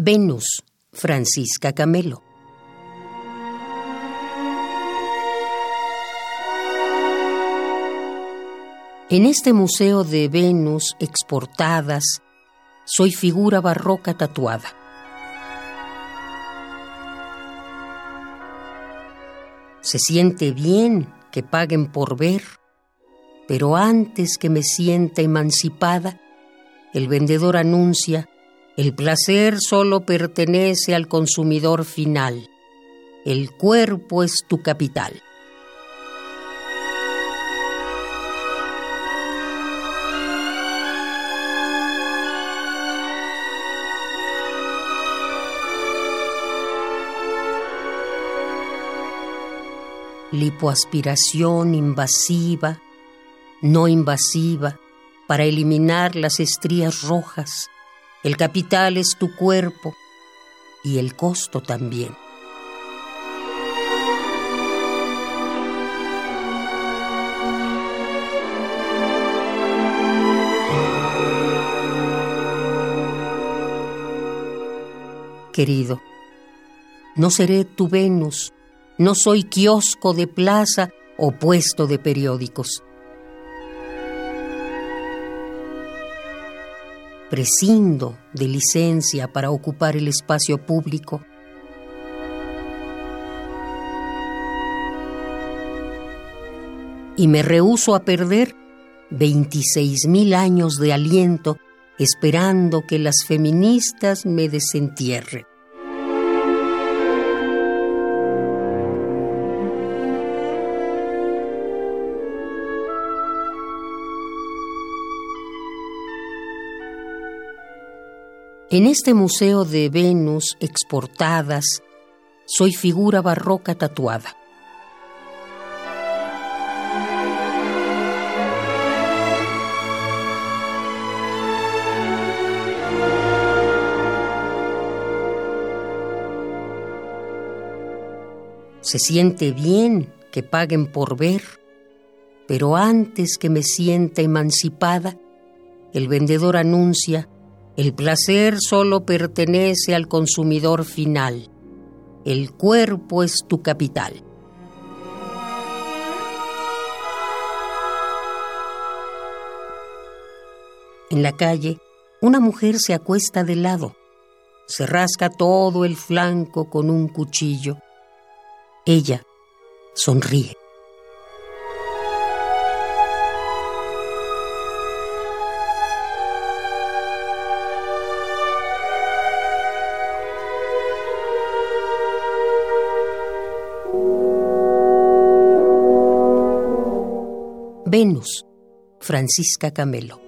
Venus, Francisca Camelo. En este museo de Venus exportadas, soy figura barroca tatuada. Se siente bien que paguen por ver, pero antes que me sienta emancipada, el vendedor anuncia el placer solo pertenece al consumidor final. El cuerpo es tu capital. Lipoaspiración invasiva, no invasiva, para eliminar las estrías rojas el capital es tu cuerpo y el costo también. Querido, no seré tu Venus, no soy kiosco de plaza o puesto de periódicos. Prescindo de licencia para ocupar el espacio público. Y me rehúso a perder 26 mil años de aliento esperando que las feministas me desentierren. En este museo de Venus exportadas, soy figura barroca tatuada. Se siente bien que paguen por ver, pero antes que me sienta emancipada, el vendedor anuncia el placer solo pertenece al consumidor final. El cuerpo es tu capital. En la calle, una mujer se acuesta de lado. Se rasca todo el flanco con un cuchillo. Ella sonríe. Venus, Francisca Camelo.